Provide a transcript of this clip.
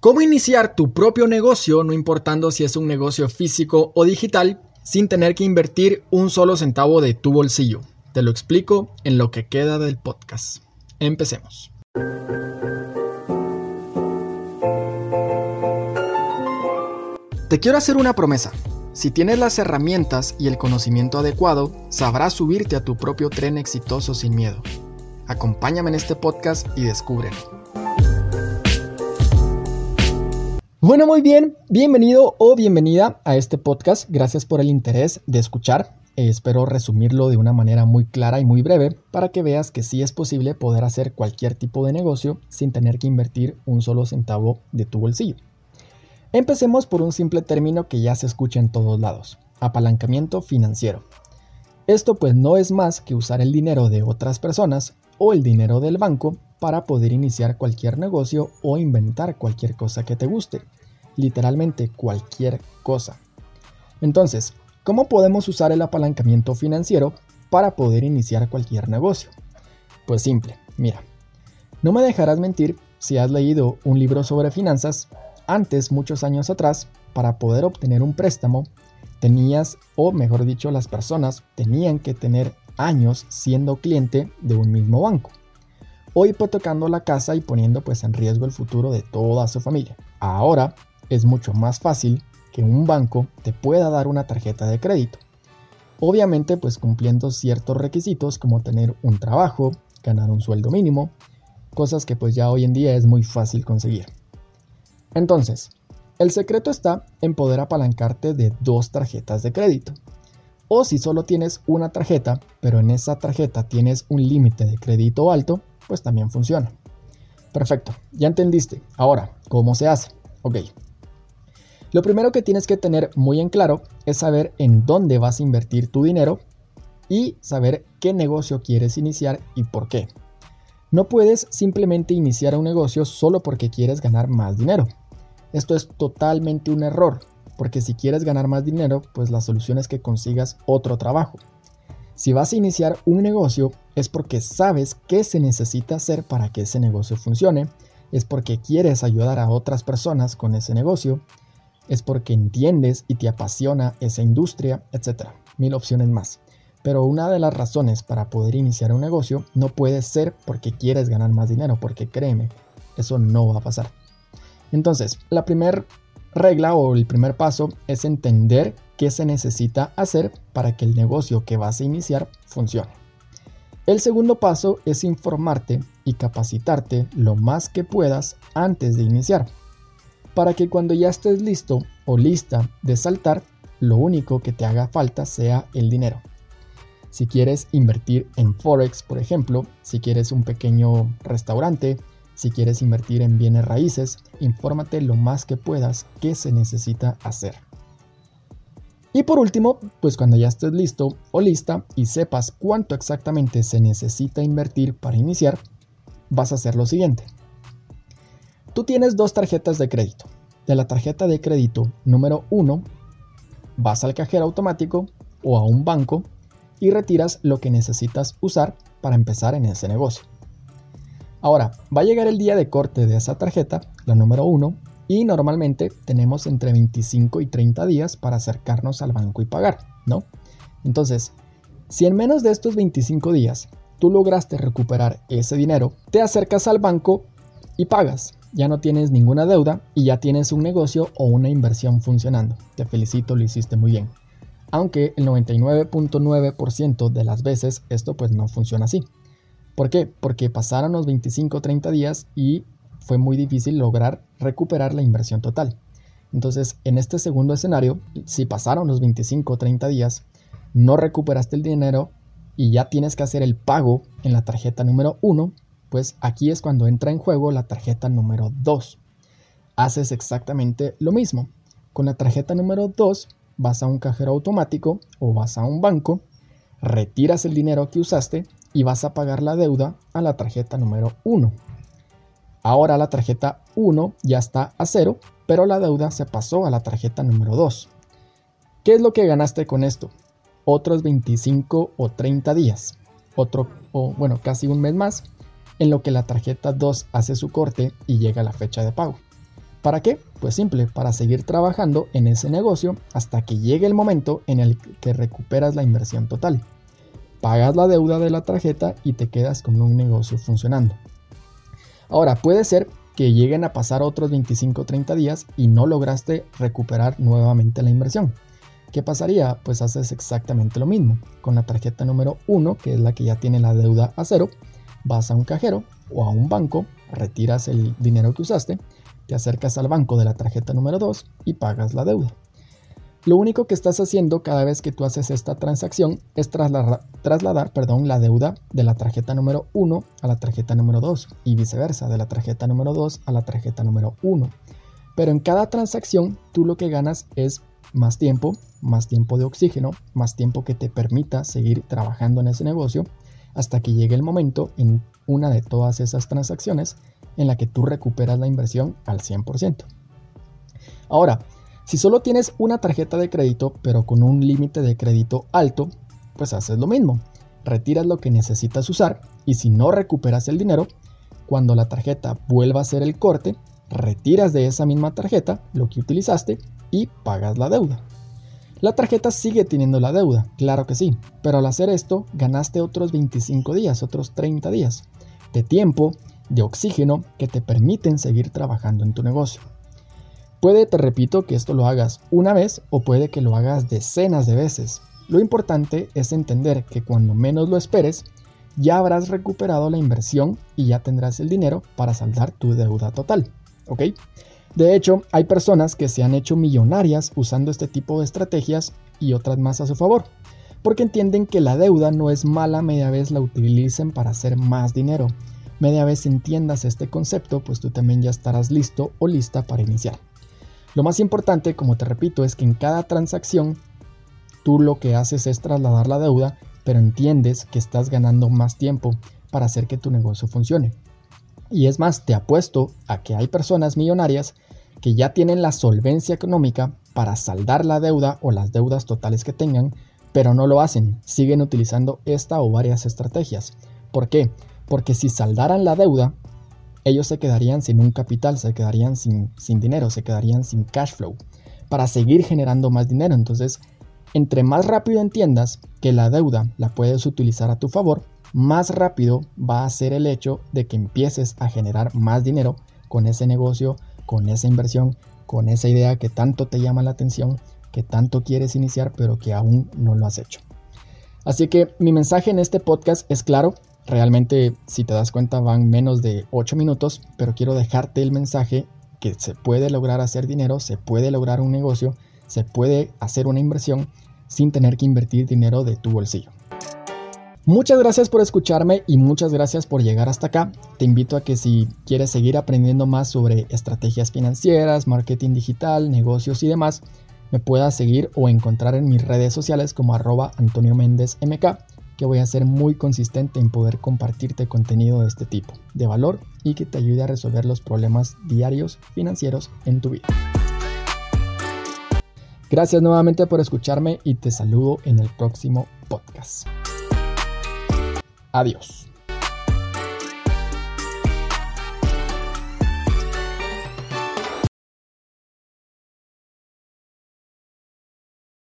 ¿Cómo iniciar tu propio negocio, no importando si es un negocio físico o digital, sin tener que invertir un solo centavo de tu bolsillo? Te lo explico en lo que queda del podcast. Empecemos. Te quiero hacer una promesa. Si tienes las herramientas y el conocimiento adecuado, sabrás subirte a tu propio tren exitoso sin miedo. Acompáñame en este podcast y descúbrelo. Bueno, muy bien, bienvenido o bienvenida a este podcast. Gracias por el interés de escuchar. Eh, espero resumirlo de una manera muy clara y muy breve para que veas que sí es posible poder hacer cualquier tipo de negocio sin tener que invertir un solo centavo de tu bolsillo. Empecemos por un simple término que ya se escucha en todos lados, apalancamiento financiero. Esto pues no es más que usar el dinero de otras personas o el dinero del banco para poder iniciar cualquier negocio o inventar cualquier cosa que te guste. Literalmente cualquier cosa. Entonces, ¿cómo podemos usar el apalancamiento financiero para poder iniciar cualquier negocio? Pues simple, mira, no me dejarás mentir si has leído un libro sobre finanzas, antes, muchos años atrás, para poder obtener un préstamo, tenías, o mejor dicho, las personas tenían que tener años siendo cliente de un mismo banco o hipotecando la casa y poniendo pues en riesgo el futuro de toda su familia. Ahora es mucho más fácil que un banco te pueda dar una tarjeta de crédito. Obviamente pues cumpliendo ciertos requisitos como tener un trabajo, ganar un sueldo mínimo, cosas que pues ya hoy en día es muy fácil conseguir. Entonces, el secreto está en poder apalancarte de dos tarjetas de crédito. O si solo tienes una tarjeta, pero en esa tarjeta tienes un límite de crédito alto, pues también funciona. Perfecto, ya entendiste. Ahora, ¿cómo se hace? Ok. Lo primero que tienes que tener muy en claro es saber en dónde vas a invertir tu dinero y saber qué negocio quieres iniciar y por qué. No puedes simplemente iniciar un negocio solo porque quieres ganar más dinero. Esto es totalmente un error, porque si quieres ganar más dinero, pues la solución es que consigas otro trabajo. Si vas a iniciar un negocio es porque sabes qué se necesita hacer para que ese negocio funcione, es porque quieres ayudar a otras personas con ese negocio, es porque entiendes y te apasiona esa industria, etc. Mil opciones más. Pero una de las razones para poder iniciar un negocio no puede ser porque quieres ganar más dinero, porque créeme, eso no va a pasar. Entonces, la primera regla o el primer paso es entender qué se necesita hacer para que el negocio que vas a iniciar funcione. El segundo paso es informarte y capacitarte lo más que puedas antes de iniciar, para que cuando ya estés listo o lista de saltar, lo único que te haga falta sea el dinero. Si quieres invertir en Forex, por ejemplo, si quieres un pequeño restaurante, si quieres invertir en bienes raíces, infórmate lo más que puedas qué se necesita hacer. Y por último, pues cuando ya estés listo o lista y sepas cuánto exactamente se necesita invertir para iniciar, vas a hacer lo siguiente. Tú tienes dos tarjetas de crédito. De la tarjeta de crédito número 1, vas al cajero automático o a un banco y retiras lo que necesitas usar para empezar en ese negocio. Ahora, va a llegar el día de corte de esa tarjeta, la número 1, y normalmente tenemos entre 25 y 30 días para acercarnos al banco y pagar, ¿no? Entonces, si en menos de estos 25 días tú lograste recuperar ese dinero, te acercas al banco y pagas. Ya no tienes ninguna deuda y ya tienes un negocio o una inversión funcionando. Te felicito, lo hiciste muy bien. Aunque el 99.9% de las veces esto pues no funciona así. ¿Por qué? Porque pasaron los 25 o 30 días y fue muy difícil lograr recuperar la inversión total. Entonces, en este segundo escenario, si pasaron los 25 o 30 días, no recuperaste el dinero y ya tienes que hacer el pago en la tarjeta número 1, pues aquí es cuando entra en juego la tarjeta número 2. Haces exactamente lo mismo. Con la tarjeta número 2 vas a un cajero automático o vas a un banco, retiras el dinero que usaste y vas a pagar la deuda a la tarjeta número 1. Ahora la tarjeta 1 ya está a cero, pero la deuda se pasó a la tarjeta número 2. ¿Qué es lo que ganaste con esto? Otros 25 o 30 días, otro o bueno, casi un mes más, en lo que la tarjeta 2 hace su corte y llega la fecha de pago. ¿Para qué? Pues simple, para seguir trabajando en ese negocio hasta que llegue el momento en el que recuperas la inversión total. Pagas la deuda de la tarjeta y te quedas con un negocio funcionando. Ahora, puede ser que lleguen a pasar otros 25 o 30 días y no lograste recuperar nuevamente la inversión. ¿Qué pasaría? Pues haces exactamente lo mismo. Con la tarjeta número 1, que es la que ya tiene la deuda a cero, vas a un cajero o a un banco, retiras el dinero que usaste, te acercas al banco de la tarjeta número 2 y pagas la deuda. Lo único que estás haciendo cada vez que tú haces esta transacción es trasladar, trasladar perdón, la deuda de la tarjeta número 1 a la tarjeta número 2 y viceversa, de la tarjeta número 2 a la tarjeta número 1. Pero en cada transacción tú lo que ganas es más tiempo, más tiempo de oxígeno, más tiempo que te permita seguir trabajando en ese negocio hasta que llegue el momento en una de todas esas transacciones en la que tú recuperas la inversión al 100%. Ahora, si solo tienes una tarjeta de crédito pero con un límite de crédito alto, pues haces lo mismo. Retiras lo que necesitas usar y si no recuperas el dinero, cuando la tarjeta vuelva a hacer el corte, retiras de esa misma tarjeta lo que utilizaste y pagas la deuda. La tarjeta sigue teniendo la deuda, claro que sí, pero al hacer esto ganaste otros 25 días, otros 30 días de tiempo, de oxígeno que te permiten seguir trabajando en tu negocio. Puede, te repito, que esto lo hagas una vez o puede que lo hagas decenas de veces. Lo importante es entender que cuando menos lo esperes, ya habrás recuperado la inversión y ya tendrás el dinero para saldar tu deuda total. ¿Ok? De hecho, hay personas que se han hecho millonarias usando este tipo de estrategias y otras más a su favor, porque entienden que la deuda no es mala media vez la utilicen para hacer más dinero. Media vez entiendas este concepto, pues tú también ya estarás listo o lista para iniciar. Lo más importante, como te repito, es que en cada transacción tú lo que haces es trasladar la deuda, pero entiendes que estás ganando más tiempo para hacer que tu negocio funcione. Y es más, te apuesto a que hay personas millonarias que ya tienen la solvencia económica para saldar la deuda o las deudas totales que tengan, pero no lo hacen, siguen utilizando esta o varias estrategias. ¿Por qué? Porque si saldaran la deuda, ellos se quedarían sin un capital, se quedarían sin, sin dinero, se quedarían sin cash flow para seguir generando más dinero. Entonces, entre más rápido entiendas que la deuda la puedes utilizar a tu favor, más rápido va a ser el hecho de que empieces a generar más dinero con ese negocio, con esa inversión, con esa idea que tanto te llama la atención, que tanto quieres iniciar, pero que aún no lo has hecho. Así que mi mensaje en este podcast es claro, realmente si te das cuenta van menos de 8 minutos, pero quiero dejarte el mensaje que se puede lograr hacer dinero, se puede lograr un negocio, se puede hacer una inversión sin tener que invertir dinero de tu bolsillo. Muchas gracias por escucharme y muchas gracias por llegar hasta acá. Te invito a que si quieres seguir aprendiendo más sobre estrategias financieras, marketing digital, negocios y demás, me puedas seguir o encontrar en mis redes sociales como arroba Antonio Méndez MK, que voy a ser muy consistente en poder compartirte contenido de este tipo, de valor y que te ayude a resolver los problemas diarios financieros en tu vida. Gracias nuevamente por escucharme y te saludo en el próximo podcast. Adiós.